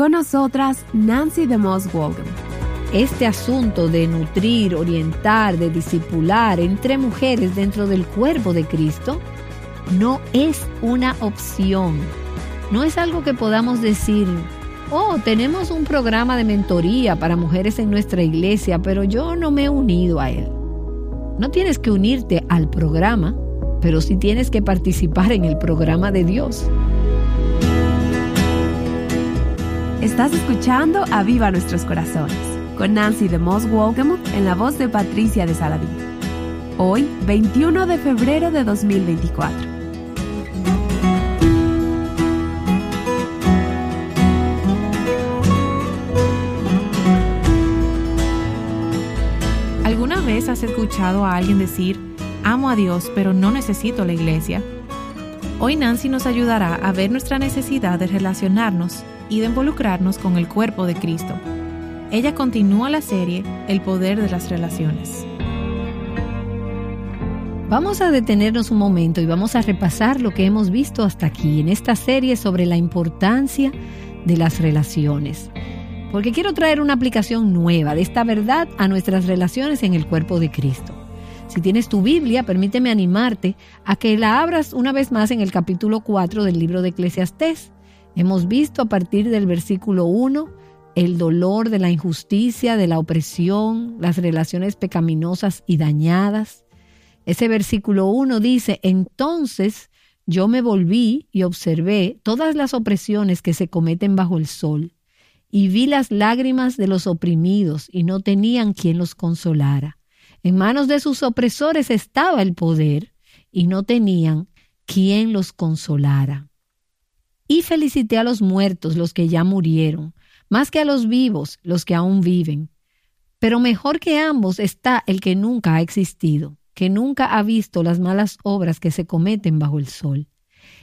Con nosotras, Nancy DeMoss Walden. Este asunto de nutrir, orientar, de discipular entre mujeres dentro del cuerpo de Cristo no es una opción. No es algo que podamos decir, oh, tenemos un programa de mentoría para mujeres en nuestra iglesia, pero yo no me he unido a él. No tienes que unirte al programa, pero sí tienes que participar en el programa de Dios. Estás escuchando a Viva Nuestros Corazones con Nancy de Moss Wolgemuth en la voz de Patricia de Saladín. Hoy, 21 de febrero de 2024. has escuchado a alguien decir, amo a Dios, pero no necesito la iglesia? Hoy Nancy nos ayudará a ver nuestra necesidad de relacionarnos y de involucrarnos con el cuerpo de Cristo. Ella continúa la serie El poder de las relaciones. Vamos a detenernos un momento y vamos a repasar lo que hemos visto hasta aquí en esta serie sobre la importancia de las relaciones porque quiero traer una aplicación nueva de esta verdad a nuestras relaciones en el cuerpo de Cristo. Si tienes tu Biblia, permíteme animarte a que la abras una vez más en el capítulo 4 del libro de Eclesiastés. Hemos visto a partir del versículo 1 el dolor de la injusticia, de la opresión, las relaciones pecaminosas y dañadas. Ese versículo 1 dice, entonces yo me volví y observé todas las opresiones que se cometen bajo el sol y vi las lágrimas de los oprimidos y no tenían quien los consolara. En manos de sus opresores estaba el poder y no tenían quien los consolara. Y felicité a los muertos, los que ya murieron, más que a los vivos, los que aún viven. Pero mejor que ambos está el que nunca ha existido, que nunca ha visto las malas obras que se cometen bajo el sol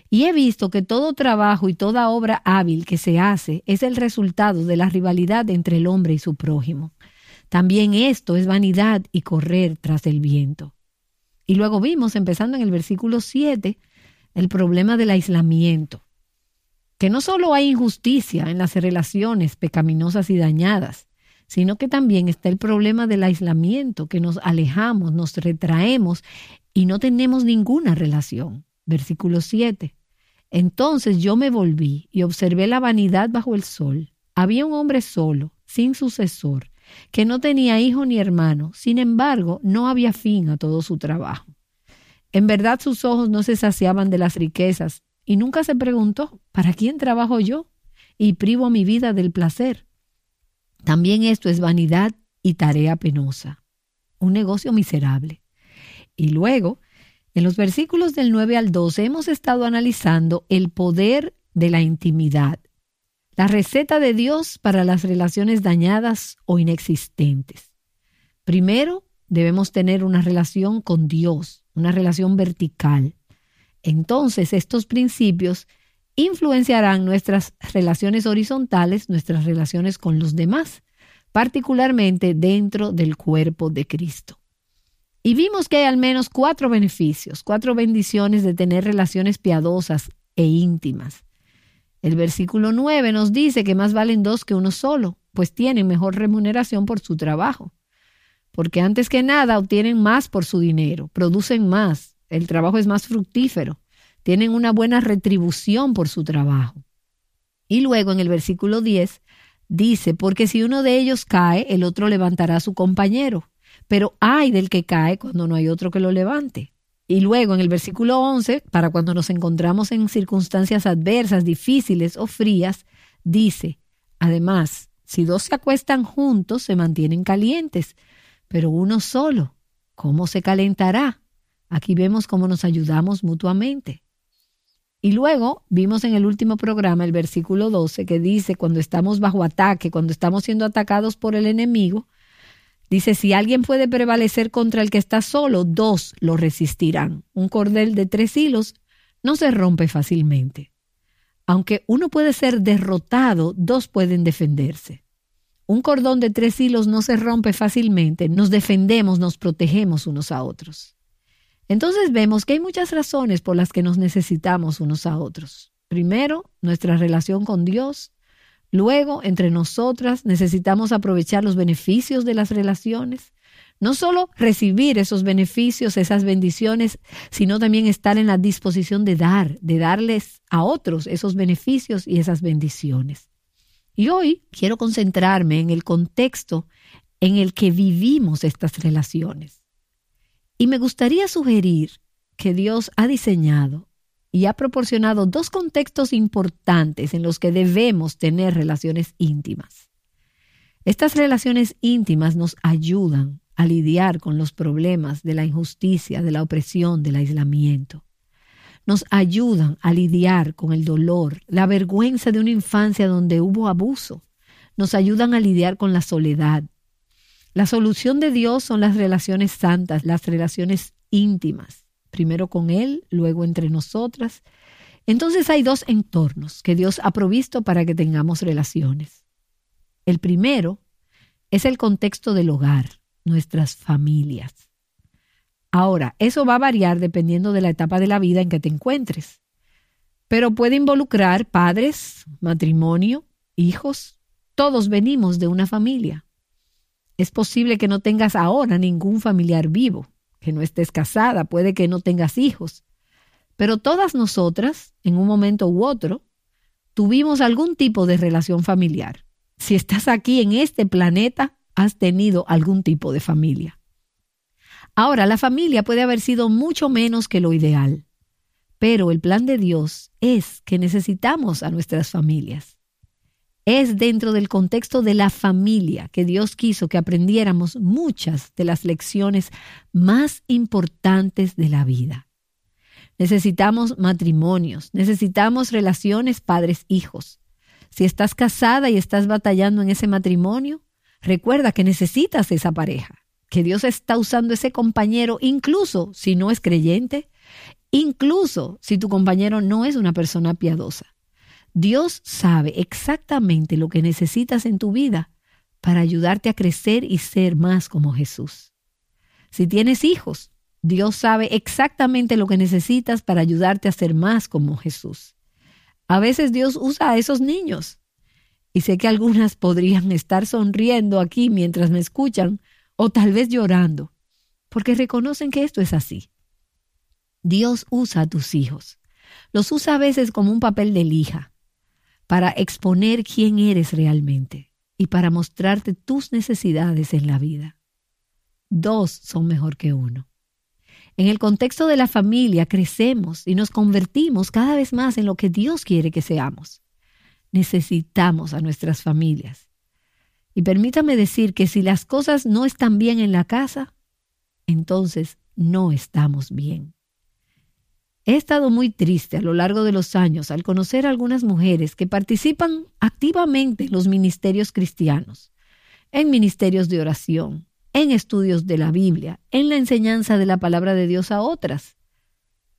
y he visto que todo trabajo y toda obra hábil que se hace es el resultado de la rivalidad entre el hombre y su prójimo. También esto es vanidad y correr tras el viento. Y luego vimos, empezando en el versículo 7, el problema del aislamiento. Que no solo hay injusticia en las relaciones pecaminosas y dañadas, sino que también está el problema del aislamiento, que nos alejamos, nos retraemos y no tenemos ninguna relación. Versículo 7. Entonces yo me volví y observé la vanidad bajo el sol. Había un hombre solo, sin sucesor, que no tenía hijo ni hermano, sin embargo no había fin a todo su trabajo. En verdad sus ojos no se saciaban de las riquezas, y nunca se preguntó, ¿para quién trabajo yo? Y privo mi vida del placer. También esto es vanidad y tarea penosa, un negocio miserable. Y luego en los versículos del 9 al 12 hemos estado analizando el poder de la intimidad, la receta de Dios para las relaciones dañadas o inexistentes. Primero, debemos tener una relación con Dios, una relación vertical. Entonces, estos principios influenciarán nuestras relaciones horizontales, nuestras relaciones con los demás, particularmente dentro del cuerpo de Cristo. Y vimos que hay al menos cuatro beneficios, cuatro bendiciones de tener relaciones piadosas e íntimas. El versículo 9 nos dice que más valen dos que uno solo, pues tienen mejor remuneración por su trabajo. Porque antes que nada obtienen más por su dinero, producen más, el trabajo es más fructífero, tienen una buena retribución por su trabajo. Y luego en el versículo 10 dice, porque si uno de ellos cae, el otro levantará a su compañero pero hay del que cae cuando no hay otro que lo levante. Y luego en el versículo 11, para cuando nos encontramos en circunstancias adversas, difíciles o frías, dice, además, si dos se acuestan juntos, se mantienen calientes, pero uno solo, ¿cómo se calentará? Aquí vemos cómo nos ayudamos mutuamente. Y luego vimos en el último programa el versículo 12 que dice, cuando estamos bajo ataque, cuando estamos siendo atacados por el enemigo, Dice, si alguien puede prevalecer contra el que está solo, dos lo resistirán. Un cordel de tres hilos no se rompe fácilmente. Aunque uno puede ser derrotado, dos pueden defenderse. Un cordón de tres hilos no se rompe fácilmente, nos defendemos, nos protegemos unos a otros. Entonces vemos que hay muchas razones por las que nos necesitamos unos a otros. Primero, nuestra relación con Dios, Luego, entre nosotras, necesitamos aprovechar los beneficios de las relaciones. No solo recibir esos beneficios, esas bendiciones, sino también estar en la disposición de dar, de darles a otros esos beneficios y esas bendiciones. Y hoy quiero concentrarme en el contexto en el que vivimos estas relaciones. Y me gustaría sugerir que Dios ha diseñado y ha proporcionado dos contextos importantes en los que debemos tener relaciones íntimas. Estas relaciones íntimas nos ayudan a lidiar con los problemas de la injusticia, de la opresión, del aislamiento. Nos ayudan a lidiar con el dolor, la vergüenza de una infancia donde hubo abuso. Nos ayudan a lidiar con la soledad. La solución de Dios son las relaciones santas, las relaciones íntimas primero con Él, luego entre nosotras. Entonces hay dos entornos que Dios ha provisto para que tengamos relaciones. El primero es el contexto del hogar, nuestras familias. Ahora, eso va a variar dependiendo de la etapa de la vida en que te encuentres, pero puede involucrar padres, matrimonio, hijos, todos venimos de una familia. Es posible que no tengas ahora ningún familiar vivo, que no estés casada, puede que no tengas hijos. Pero todas nosotras, en un momento u otro, tuvimos algún tipo de relación familiar. Si estás aquí en este planeta, has tenido algún tipo de familia. Ahora, la familia puede haber sido mucho menos que lo ideal, pero el plan de Dios es que necesitamos a nuestras familias. Es dentro del contexto de la familia que Dios quiso que aprendiéramos muchas de las lecciones más importantes de la vida. Necesitamos matrimonios, necesitamos relaciones padres-hijos. Si estás casada y estás batallando en ese matrimonio, recuerda que necesitas esa pareja, que Dios está usando ese compañero incluso si no es creyente, incluso si tu compañero no es una persona piadosa. Dios sabe exactamente lo que necesitas en tu vida para ayudarte a crecer y ser más como Jesús. Si tienes hijos, Dios sabe exactamente lo que necesitas para ayudarte a ser más como Jesús. A veces Dios usa a esos niños. Y sé que algunas podrían estar sonriendo aquí mientras me escuchan o tal vez llorando, porque reconocen que esto es así. Dios usa a tus hijos. Los usa a veces como un papel de lija para exponer quién eres realmente y para mostrarte tus necesidades en la vida. Dos son mejor que uno. En el contexto de la familia crecemos y nos convertimos cada vez más en lo que Dios quiere que seamos. Necesitamos a nuestras familias. Y permítame decir que si las cosas no están bien en la casa, entonces no estamos bien. He estado muy triste a lo largo de los años al conocer a algunas mujeres que participan activamente en los ministerios cristianos, en ministerios de oración, en estudios de la Biblia, en la enseñanza de la palabra de Dios a otras.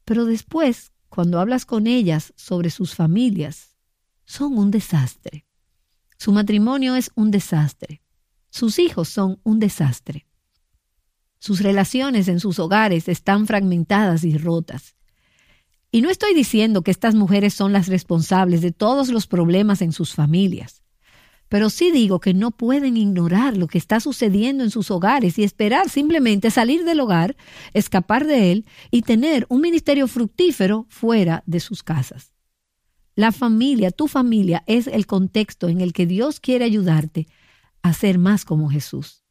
Pero después, cuando hablas con ellas sobre sus familias, son un desastre. Su matrimonio es un desastre. Sus hijos son un desastre. Sus relaciones en sus hogares están fragmentadas y rotas. Y no estoy diciendo que estas mujeres son las responsables de todos los problemas en sus familias, pero sí digo que no pueden ignorar lo que está sucediendo en sus hogares y esperar simplemente salir del hogar, escapar de él y tener un ministerio fructífero fuera de sus casas. La familia, tu familia, es el contexto en el que Dios quiere ayudarte a ser más como Jesús.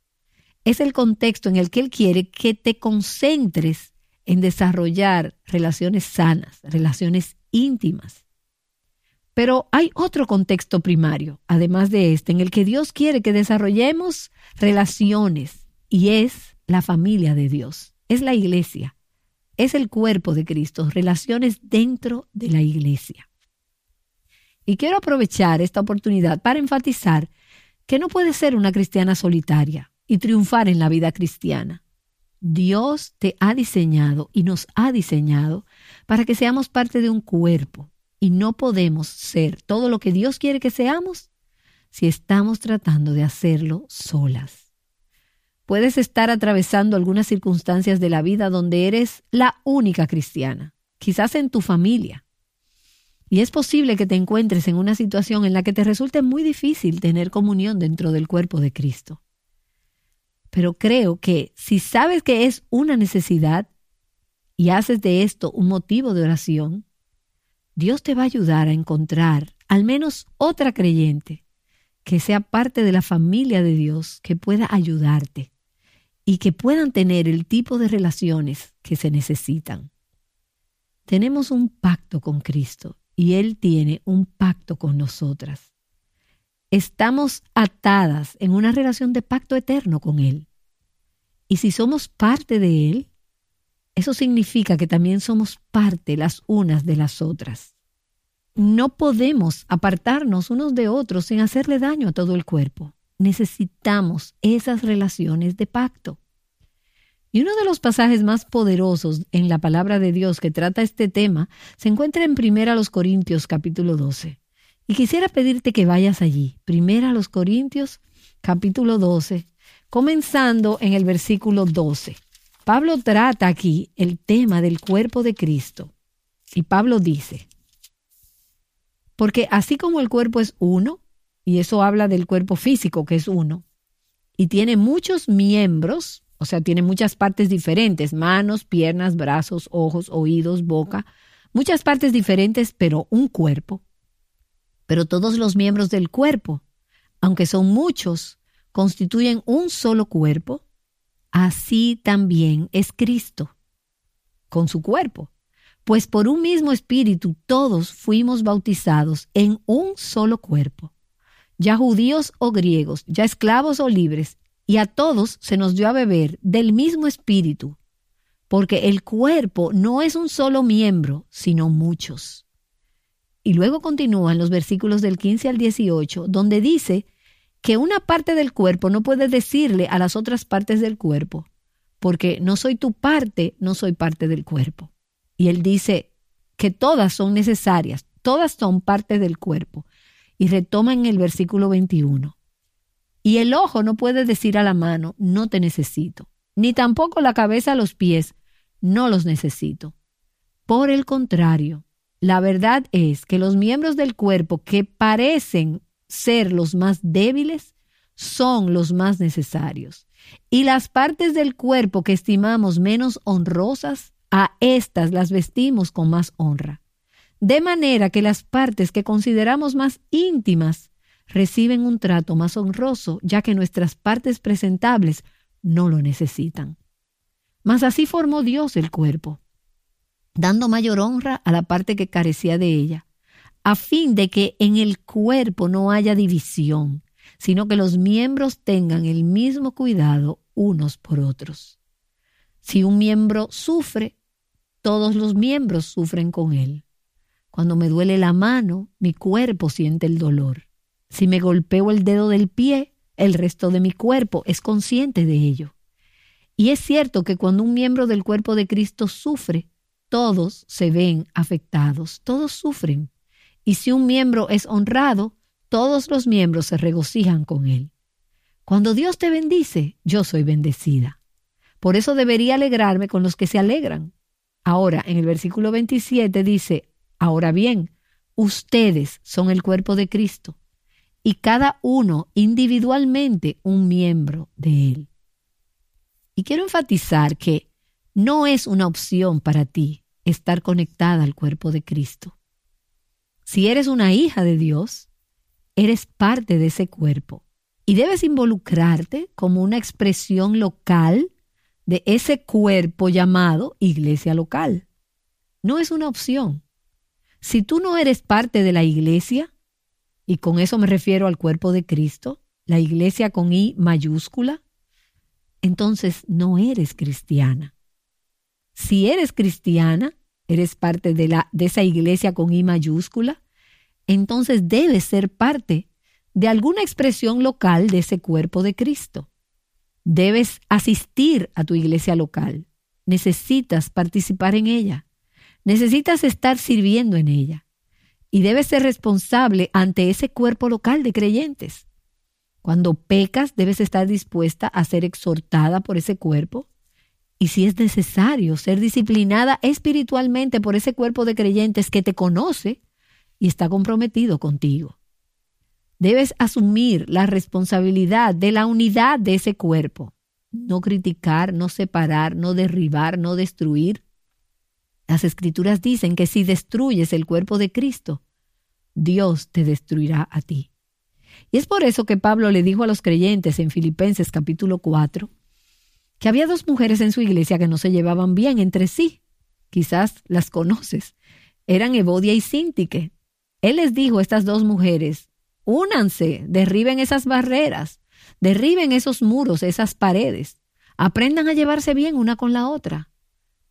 Es el contexto en el que Él quiere que te concentres en desarrollar relaciones sanas, relaciones íntimas. Pero hay otro contexto primario, además de este, en el que Dios quiere que desarrollemos relaciones y es la familia de Dios, es la iglesia, es el cuerpo de Cristo, relaciones dentro de la iglesia. Y quiero aprovechar esta oportunidad para enfatizar que no puedes ser una cristiana solitaria y triunfar en la vida cristiana. Dios te ha diseñado y nos ha diseñado para que seamos parte de un cuerpo y no podemos ser todo lo que Dios quiere que seamos si estamos tratando de hacerlo solas. Puedes estar atravesando algunas circunstancias de la vida donde eres la única cristiana, quizás en tu familia. Y es posible que te encuentres en una situación en la que te resulte muy difícil tener comunión dentro del cuerpo de Cristo. Pero creo que si sabes que es una necesidad y haces de esto un motivo de oración, Dios te va a ayudar a encontrar al menos otra creyente que sea parte de la familia de Dios, que pueda ayudarte y que puedan tener el tipo de relaciones que se necesitan. Tenemos un pacto con Cristo y Él tiene un pacto con nosotras. Estamos atadas en una relación de pacto eterno con Él. Y si somos parte de Él, eso significa que también somos parte las unas de las otras. No podemos apartarnos unos de otros sin hacerle daño a todo el cuerpo. Necesitamos esas relaciones de pacto. Y uno de los pasajes más poderosos en la palabra de Dios que trata este tema se encuentra en Primera los Corintios capítulo 12. Y quisiera pedirte que vayas allí. Primera los Corintios capítulo 12, comenzando en el versículo 12. Pablo trata aquí el tema del cuerpo de Cristo. Y Pablo dice, porque así como el cuerpo es uno, y eso habla del cuerpo físico que es uno, y tiene muchos miembros, o sea, tiene muchas partes diferentes, manos, piernas, brazos, ojos, oídos, boca, muchas partes diferentes, pero un cuerpo. Pero todos los miembros del cuerpo, aunque son muchos, constituyen un solo cuerpo, así también es Cristo, con su cuerpo. Pues por un mismo espíritu todos fuimos bautizados en un solo cuerpo, ya judíos o griegos, ya esclavos o libres, y a todos se nos dio a beber del mismo espíritu, porque el cuerpo no es un solo miembro, sino muchos. Y luego continúan los versículos del 15 al 18, donde dice que una parte del cuerpo no puede decirle a las otras partes del cuerpo, porque no soy tu parte, no soy parte del cuerpo. Y él dice que todas son necesarias, todas son parte del cuerpo. Y retoma en el versículo 21. Y el ojo no puede decir a la mano, no te necesito, ni tampoco la cabeza a los pies, no los necesito. Por el contrario, la verdad es que los miembros del cuerpo que parecen ser los más débiles son los más necesarios. Y las partes del cuerpo que estimamos menos honrosas, a estas las vestimos con más honra. De manera que las partes que consideramos más íntimas reciben un trato más honroso, ya que nuestras partes presentables no lo necesitan. Mas así formó Dios el cuerpo, dando mayor honra a la parte que carecía de ella, a fin de que en el cuerpo no haya división, sino que los miembros tengan el mismo cuidado unos por otros. Si un miembro sufre, todos los miembros sufren con él. Cuando me duele la mano, mi cuerpo siente el dolor. Si me golpeo el dedo del pie, el resto de mi cuerpo es consciente de ello. Y es cierto que cuando un miembro del cuerpo de Cristo sufre, todos se ven afectados, todos sufren. Y si un miembro es honrado, todos los miembros se regocijan con él. Cuando Dios te bendice, yo soy bendecida. Por eso debería alegrarme con los que se alegran. Ahora, en el versículo 27 dice, ahora bien, ustedes son el cuerpo de Cristo y cada uno individualmente un miembro de Él. Y quiero enfatizar que no es una opción para ti estar conectada al cuerpo de Cristo. Si eres una hija de Dios, eres parte de ese cuerpo y debes involucrarte como una expresión local de ese cuerpo llamado iglesia local. No es una opción. Si tú no eres parte de la iglesia, y con eso me refiero al cuerpo de Cristo, la iglesia con I mayúscula, entonces no eres cristiana. Si eres cristiana, eres parte de, la, de esa iglesia con I mayúscula, entonces debes ser parte de alguna expresión local de ese cuerpo de Cristo. Debes asistir a tu iglesia local. Necesitas participar en ella. Necesitas estar sirviendo en ella y debes ser responsable ante ese cuerpo local de creyentes. Cuando pecas, debes estar dispuesta a ser exhortada por ese cuerpo y si es necesario ser disciplinada espiritualmente por ese cuerpo de creyentes que te conoce y está comprometido contigo. Debes asumir la responsabilidad de la unidad de ese cuerpo. No criticar, no separar, no derribar, no destruir. Las escrituras dicen que si destruyes el cuerpo de Cristo, Dios te destruirá a ti. Y es por eso que Pablo le dijo a los creyentes en Filipenses capítulo 4 que había dos mujeres en su iglesia que no se llevaban bien entre sí. Quizás las conoces. Eran Evodia y Sintique. Él les dijo a estas dos mujeres, únanse, derriben esas barreras, derriben esos muros, esas paredes, aprendan a llevarse bien una con la otra.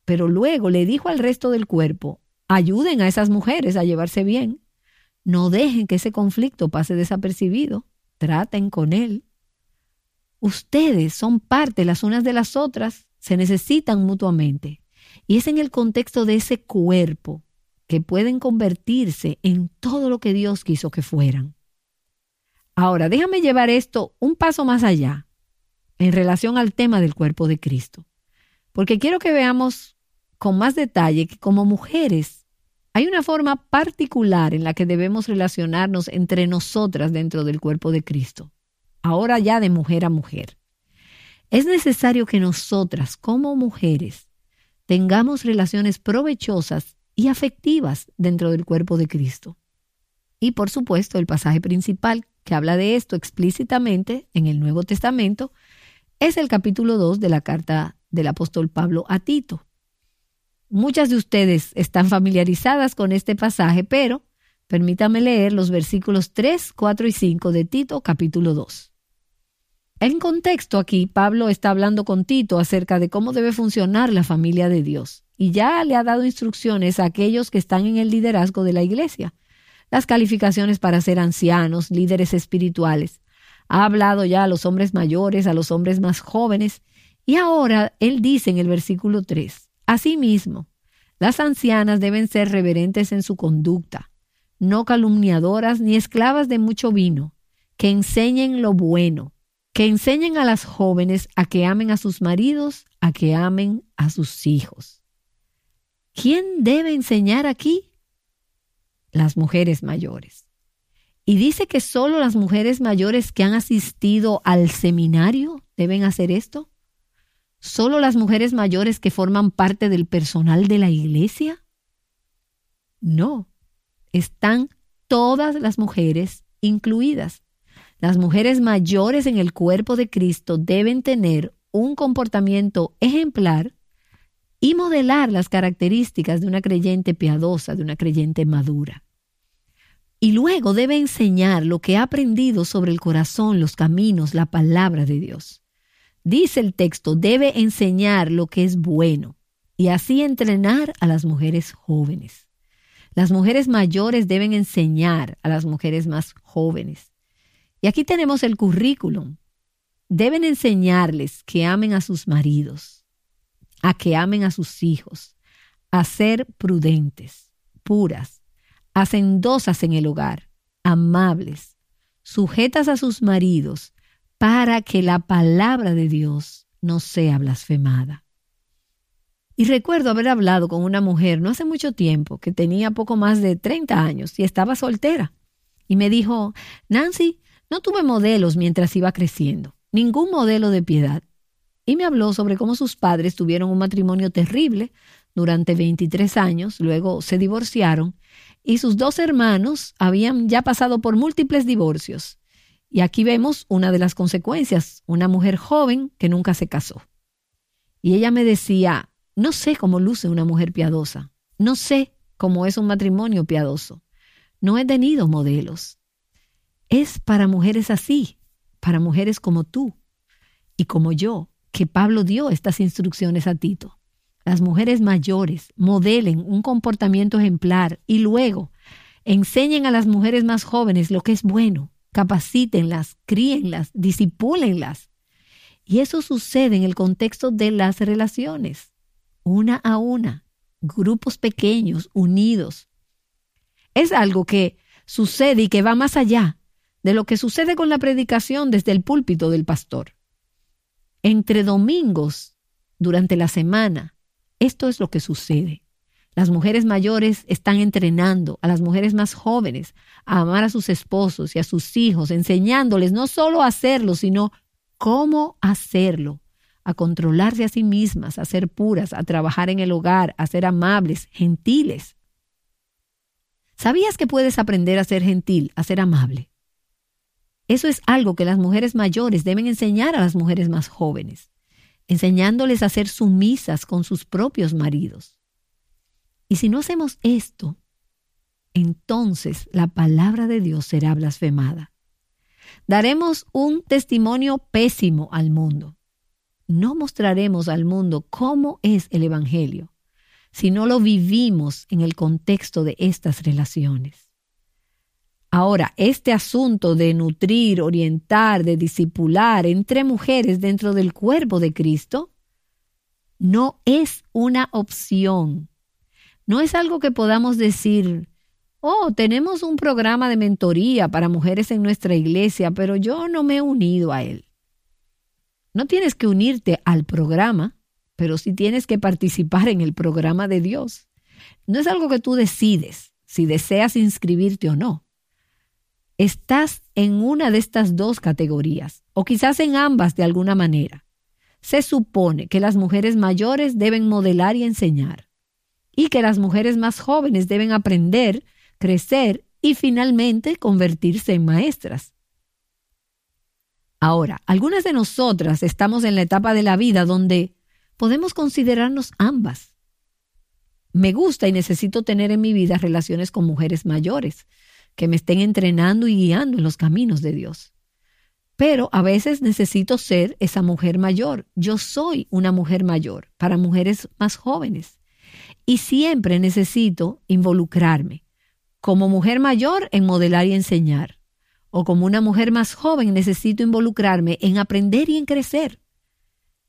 Pero luego le dijo al resto del cuerpo, ayuden a esas mujeres a llevarse bien. No dejen que ese conflicto pase desapercibido, traten con él. Ustedes son parte las unas de las otras, se necesitan mutuamente. Y es en el contexto de ese cuerpo que pueden convertirse en todo lo que Dios quiso que fueran. Ahora, déjame llevar esto un paso más allá en relación al tema del cuerpo de Cristo, porque quiero que veamos con más detalle que como mujeres hay una forma particular en la que debemos relacionarnos entre nosotras dentro del cuerpo de Cristo, ahora ya de mujer a mujer. Es necesario que nosotras como mujeres tengamos relaciones provechosas y afectivas dentro del cuerpo de Cristo. Y por supuesto, el pasaje principal que habla de esto explícitamente en el Nuevo Testamento es el capítulo 2 de la carta del apóstol Pablo a Tito. Muchas de ustedes están familiarizadas con este pasaje, pero permítame leer los versículos 3, 4 y 5 de Tito capítulo 2. En contexto aquí, Pablo está hablando con Tito acerca de cómo debe funcionar la familia de Dios. Y ya le ha dado instrucciones a aquellos que están en el liderazgo de la iglesia, las calificaciones para ser ancianos, líderes espirituales. Ha hablado ya a los hombres mayores, a los hombres más jóvenes, y ahora él dice en el versículo 3, Asimismo, las ancianas deben ser reverentes en su conducta, no calumniadoras ni esclavas de mucho vino, que enseñen lo bueno que enseñen a las jóvenes a que amen a sus maridos, a que amen a sus hijos. ¿Quién debe enseñar aquí? Las mujeres mayores. Y dice que solo las mujeres mayores que han asistido al seminario deben hacer esto. ¿Solo las mujeres mayores que forman parte del personal de la iglesia? No, están todas las mujeres incluidas. Las mujeres mayores en el cuerpo de Cristo deben tener un comportamiento ejemplar y modelar las características de una creyente piadosa, de una creyente madura. Y luego debe enseñar lo que ha aprendido sobre el corazón, los caminos, la palabra de Dios. Dice el texto, debe enseñar lo que es bueno y así entrenar a las mujeres jóvenes. Las mujeres mayores deben enseñar a las mujeres más jóvenes. Y aquí tenemos el currículum. Deben enseñarles que amen a sus maridos, a que amen a sus hijos, a ser prudentes, puras, hacendosas en el hogar, amables, sujetas a sus maridos, para que la palabra de Dios no sea blasfemada. Y recuerdo haber hablado con una mujer no hace mucho tiempo que tenía poco más de 30 años y estaba soltera. Y me dijo, Nancy, no tuve modelos mientras iba creciendo, ningún modelo de piedad. Y me habló sobre cómo sus padres tuvieron un matrimonio terrible durante 23 años, luego se divorciaron, y sus dos hermanos habían ya pasado por múltiples divorcios. Y aquí vemos una de las consecuencias, una mujer joven que nunca se casó. Y ella me decía, no sé cómo luce una mujer piadosa, no sé cómo es un matrimonio piadoso, no he tenido modelos es para mujeres así, para mujeres como tú y como yo, que Pablo dio estas instrucciones a Tito. Las mujeres mayores modelen un comportamiento ejemplar y luego enseñen a las mujeres más jóvenes lo que es bueno, capacítenlas, críenlas, disipúlenlas. Y eso sucede en el contexto de las relaciones, una a una, grupos pequeños, unidos. Es algo que sucede y que va más allá de lo que sucede con la predicación desde el púlpito del pastor. Entre domingos, durante la semana, esto es lo que sucede. Las mujeres mayores están entrenando a las mujeres más jóvenes a amar a sus esposos y a sus hijos, enseñándoles no solo a hacerlo, sino cómo hacerlo, a controlarse a sí mismas, a ser puras, a trabajar en el hogar, a ser amables, gentiles. ¿Sabías que puedes aprender a ser gentil, a ser amable? Eso es algo que las mujeres mayores deben enseñar a las mujeres más jóvenes, enseñándoles a ser sumisas con sus propios maridos. Y si no hacemos esto, entonces la palabra de Dios será blasfemada. Daremos un testimonio pésimo al mundo. No mostraremos al mundo cómo es el Evangelio, si no lo vivimos en el contexto de estas relaciones. Ahora, este asunto de nutrir, orientar, de discipular entre mujeres dentro del cuerpo de Cristo no es una opción. No es algo que podamos decir, oh, tenemos un programa de mentoría para mujeres en nuestra iglesia, pero yo no me he unido a él. No tienes que unirte al programa, pero sí tienes que participar en el programa de Dios. No es algo que tú decides si deseas inscribirte o no estás en una de estas dos categorías, o quizás en ambas de alguna manera. Se supone que las mujeres mayores deben modelar y enseñar, y que las mujeres más jóvenes deben aprender, crecer y finalmente convertirse en maestras. Ahora, algunas de nosotras estamos en la etapa de la vida donde podemos considerarnos ambas. Me gusta y necesito tener en mi vida relaciones con mujeres mayores, que me estén entrenando y guiando en los caminos de Dios. Pero a veces necesito ser esa mujer mayor. Yo soy una mujer mayor para mujeres más jóvenes. Y siempre necesito involucrarme. Como mujer mayor en modelar y enseñar. O como una mujer más joven necesito involucrarme en aprender y en crecer.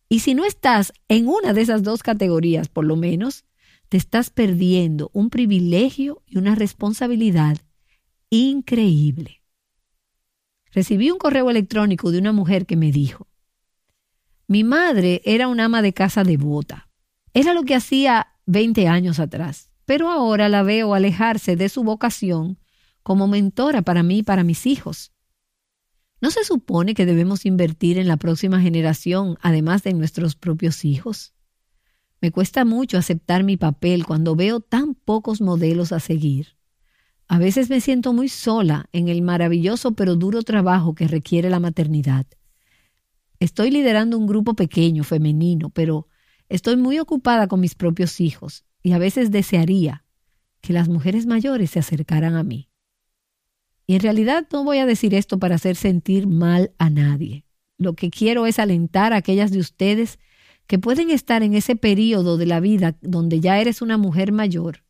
Y si no estás en una de esas dos categorías, por lo menos, te estás perdiendo un privilegio y una responsabilidad increíble. Recibí un correo electrónico de una mujer que me dijo, mi madre era una ama de casa devota. Era lo que hacía 20 años atrás, pero ahora la veo alejarse de su vocación como mentora para mí y para mis hijos. ¿No se supone que debemos invertir en la próxima generación además de nuestros propios hijos? Me cuesta mucho aceptar mi papel cuando veo tan pocos modelos a seguir. A veces me siento muy sola en el maravilloso pero duro trabajo que requiere la maternidad. Estoy liderando un grupo pequeño, femenino, pero estoy muy ocupada con mis propios hijos y a veces desearía que las mujeres mayores se acercaran a mí. Y en realidad no voy a decir esto para hacer sentir mal a nadie. Lo que quiero es alentar a aquellas de ustedes que pueden estar en ese periodo de la vida donde ya eres una mujer mayor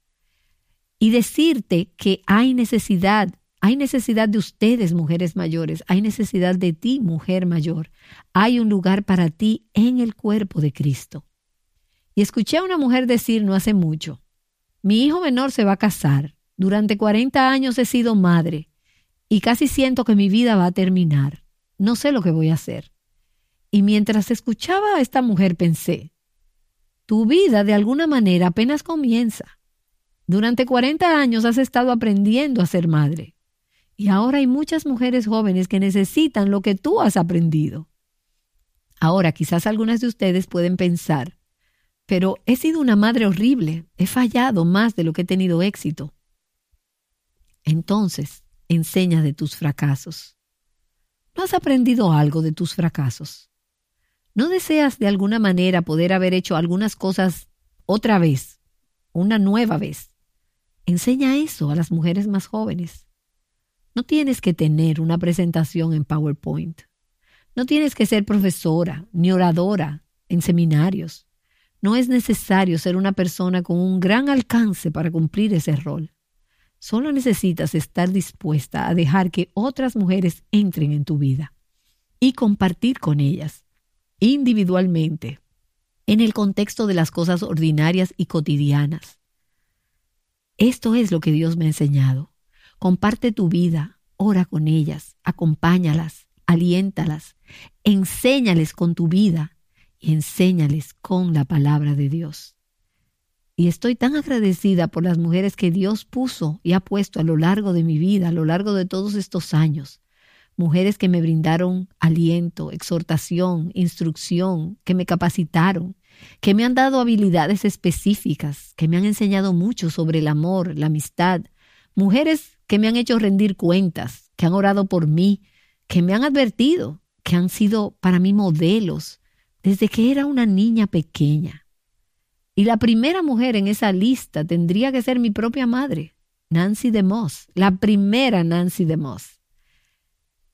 y decirte que hay necesidad, hay necesidad de ustedes, mujeres mayores, hay necesidad de ti, mujer mayor. Hay un lugar para ti en el cuerpo de Cristo. Y escuché a una mujer decir no hace mucho, mi hijo menor se va a casar, durante 40 años he sido madre y casi siento que mi vida va a terminar. No sé lo que voy a hacer. Y mientras escuchaba a esta mujer pensé, tu vida de alguna manera apenas comienza. Durante 40 años has estado aprendiendo a ser madre. Y ahora hay muchas mujeres jóvenes que necesitan lo que tú has aprendido. Ahora quizás algunas de ustedes pueden pensar, pero he sido una madre horrible, he fallado más de lo que he tenido éxito. Entonces, enseña de tus fracasos. ¿No has aprendido algo de tus fracasos? ¿No deseas de alguna manera poder haber hecho algunas cosas otra vez, una nueva vez? Enseña eso a las mujeres más jóvenes. No tienes que tener una presentación en PowerPoint. No tienes que ser profesora ni oradora en seminarios. No es necesario ser una persona con un gran alcance para cumplir ese rol. Solo necesitas estar dispuesta a dejar que otras mujeres entren en tu vida y compartir con ellas, individualmente, en el contexto de las cosas ordinarias y cotidianas esto es lo que Dios me ha enseñado. Comparte tu vida, ora con ellas, acompáñalas, aliéntalas, enséñales con tu vida y enséñales con la palabra de Dios. Y estoy tan agradecida por las mujeres que Dios puso y ha puesto a lo largo de mi vida, a lo largo de todos estos años. Mujeres que me brindaron aliento, exhortación, instrucción, que me capacitaron, que me han dado habilidades específicas, que me han enseñado mucho sobre el amor, la amistad. Mujeres que me han hecho rendir cuentas, que han orado por mí, que me han advertido, que han sido para mí modelos desde que era una niña pequeña. Y la primera mujer en esa lista tendría que ser mi propia madre, Nancy DeMoss, la primera Nancy DeMoss.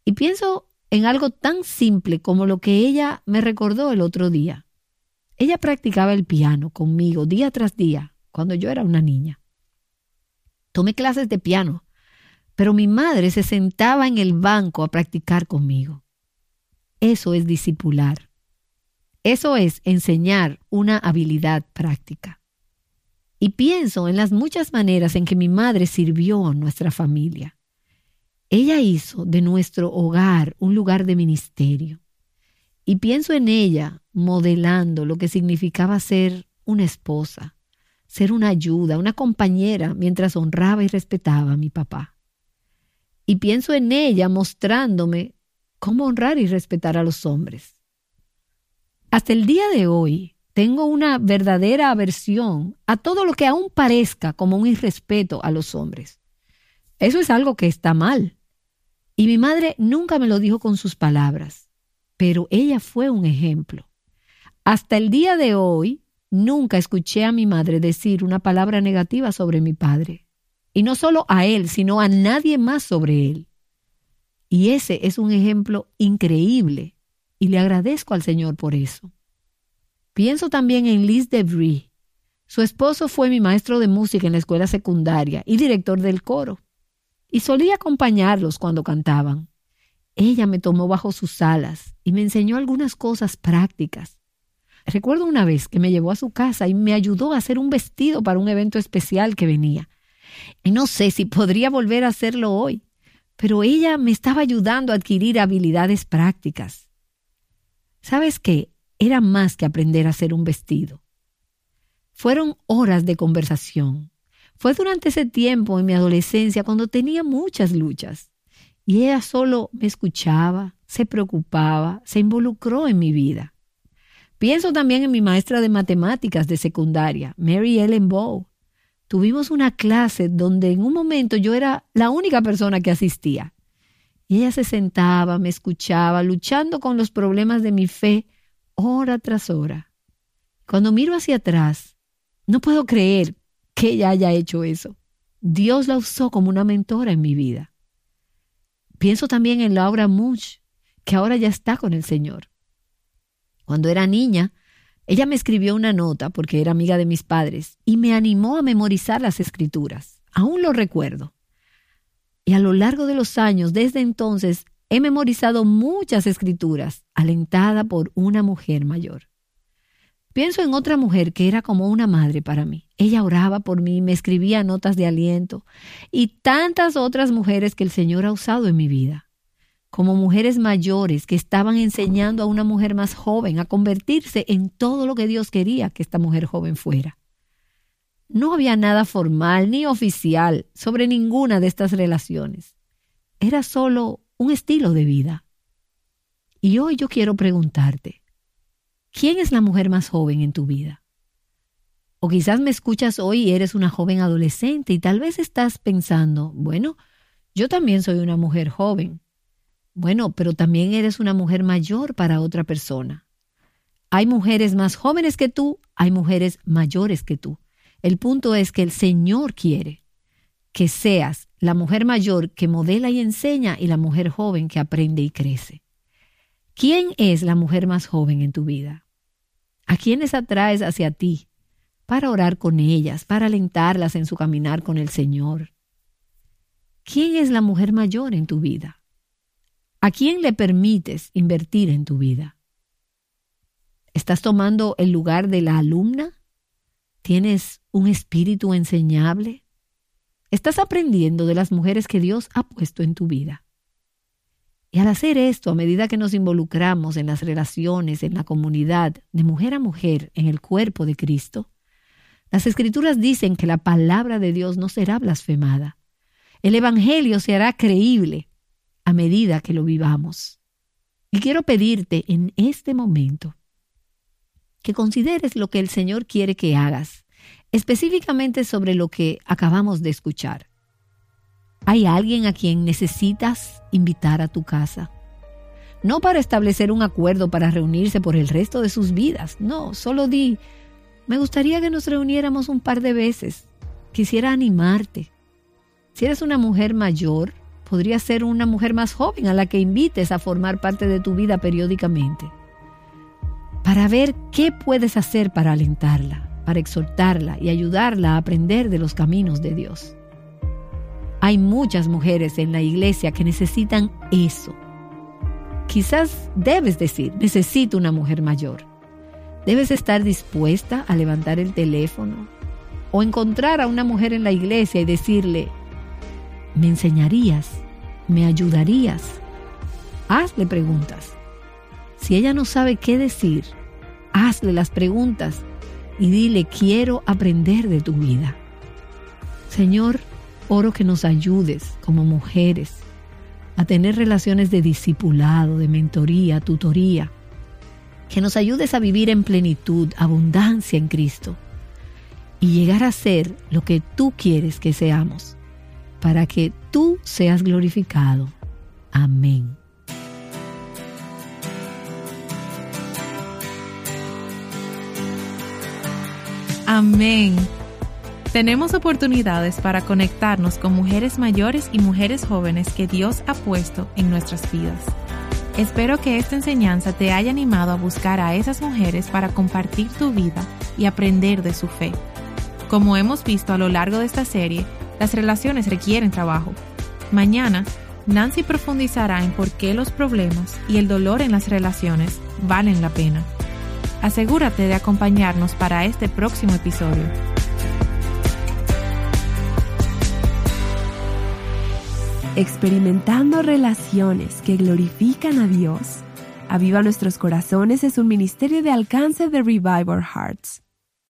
Y pienso en algo tan simple como lo que ella me recordó el otro día. Ella practicaba el piano conmigo día tras día cuando yo era una niña. Tomé clases de piano, pero mi madre se sentaba en el banco a practicar conmigo. Eso es discipular. Eso es enseñar una habilidad práctica. Y pienso en las muchas maneras en que mi madre sirvió a nuestra familia. Ella hizo de nuestro hogar un lugar de ministerio. Y pienso en ella modelando lo que significaba ser una esposa, ser una ayuda, una compañera mientras honraba y respetaba a mi papá. Y pienso en ella mostrándome cómo honrar y respetar a los hombres. Hasta el día de hoy tengo una verdadera aversión a todo lo que aún parezca como un irrespeto a los hombres. Eso es algo que está mal. Y mi madre nunca me lo dijo con sus palabras, pero ella fue un ejemplo. Hasta el día de hoy, nunca escuché a mi madre decir una palabra negativa sobre mi padre. Y no solo a él, sino a nadie más sobre él. Y ese es un ejemplo increíble y le agradezco al Señor por eso. Pienso también en Liz DeVry. Su esposo fue mi maestro de música en la escuela secundaria y director del coro y solía acompañarlos cuando cantaban. Ella me tomó bajo sus alas y me enseñó algunas cosas prácticas. Recuerdo una vez que me llevó a su casa y me ayudó a hacer un vestido para un evento especial que venía. Y no sé si podría volver a hacerlo hoy, pero ella me estaba ayudando a adquirir habilidades prácticas. ¿Sabes qué? Era más que aprender a hacer un vestido. Fueron horas de conversación, fue durante ese tiempo en mi adolescencia cuando tenía muchas luchas. Y ella solo me escuchaba, se preocupaba, se involucró en mi vida. Pienso también en mi maestra de matemáticas de secundaria, Mary Ellen Bow. Tuvimos una clase donde en un momento yo era la única persona que asistía. Y ella se sentaba, me escuchaba, luchando con los problemas de mi fe hora tras hora. Cuando miro hacia atrás, no puedo creer que ella haya hecho eso. Dios la usó como una mentora en mi vida. Pienso también en Laura Munch, que ahora ya está con el Señor. Cuando era niña, ella me escribió una nota porque era amiga de mis padres y me animó a memorizar las escrituras. Aún lo recuerdo. Y a lo largo de los años, desde entonces, he memorizado muchas escrituras, alentada por una mujer mayor. Pienso en otra mujer que era como una madre para mí. Ella oraba por mí, me escribía notas de aliento y tantas otras mujeres que el Señor ha usado en mi vida. Como mujeres mayores que estaban enseñando a una mujer más joven a convertirse en todo lo que Dios quería que esta mujer joven fuera. No había nada formal ni oficial sobre ninguna de estas relaciones. Era solo un estilo de vida. Y hoy yo quiero preguntarte, ¿Quién es la mujer más joven en tu vida? O quizás me escuchas hoy y eres una joven adolescente y tal vez estás pensando, bueno, yo también soy una mujer joven. Bueno, pero también eres una mujer mayor para otra persona. Hay mujeres más jóvenes que tú, hay mujeres mayores que tú. El punto es que el Señor quiere que seas la mujer mayor que modela y enseña y la mujer joven que aprende y crece. ¿Quién es la mujer más joven en tu vida? ¿A quiénes atraes hacia ti para orar con ellas, para alentarlas en su caminar con el Señor? ¿Quién es la mujer mayor en tu vida? ¿A quién le permites invertir en tu vida? ¿Estás tomando el lugar de la alumna? ¿Tienes un espíritu enseñable? ¿Estás aprendiendo de las mujeres que Dios ha puesto en tu vida? Y al hacer esto, a medida que nos involucramos en las relaciones, en la comunidad, de mujer a mujer, en el cuerpo de Cristo, Las escrituras dicen que la palabra de Dios no será blasfemada. El Evangelio se hará creíble a medida que lo vivamos. Y quiero pedirte en este momento que consideres lo que el Señor quiere que hagas, específicamente sobre lo que acabamos de escuchar. ¿Hay alguien a quien necesitas invitar a tu casa? No para establecer un acuerdo para reunirse por el resto de sus vidas, no, solo di, me gustaría que nos reuniéramos un par de veces, quisiera animarte. Si eres una mujer mayor, podría ser una mujer más joven a la que invites a formar parte de tu vida periódicamente, para ver qué puedes hacer para alentarla, para exhortarla y ayudarla a aprender de los caminos de Dios. Hay muchas mujeres en la iglesia que necesitan eso. Quizás debes decir, necesito una mujer mayor. Debes estar dispuesta a levantar el teléfono o encontrar a una mujer en la iglesia y decirle, ¿me enseñarías? ¿Me ayudarías? Hazle preguntas. Si ella no sabe qué decir, hazle las preguntas y dile, quiero aprender de tu vida. Señor, Oro que nos ayudes como mujeres a tener relaciones de discipulado, de mentoría, tutoría, que nos ayudes a vivir en plenitud, abundancia en Cristo y llegar a ser lo que tú quieres que seamos, para que tú seas glorificado. Amén. Amén. Tenemos oportunidades para conectarnos con mujeres mayores y mujeres jóvenes que Dios ha puesto en nuestras vidas. Espero que esta enseñanza te haya animado a buscar a esas mujeres para compartir tu vida y aprender de su fe. Como hemos visto a lo largo de esta serie, las relaciones requieren trabajo. Mañana, Nancy profundizará en por qué los problemas y el dolor en las relaciones valen la pena. Asegúrate de acompañarnos para este próximo episodio. Experimentando relaciones que glorifican a Dios. Aviva Nuestros Corazones es un ministerio de alcance de Revival Hearts.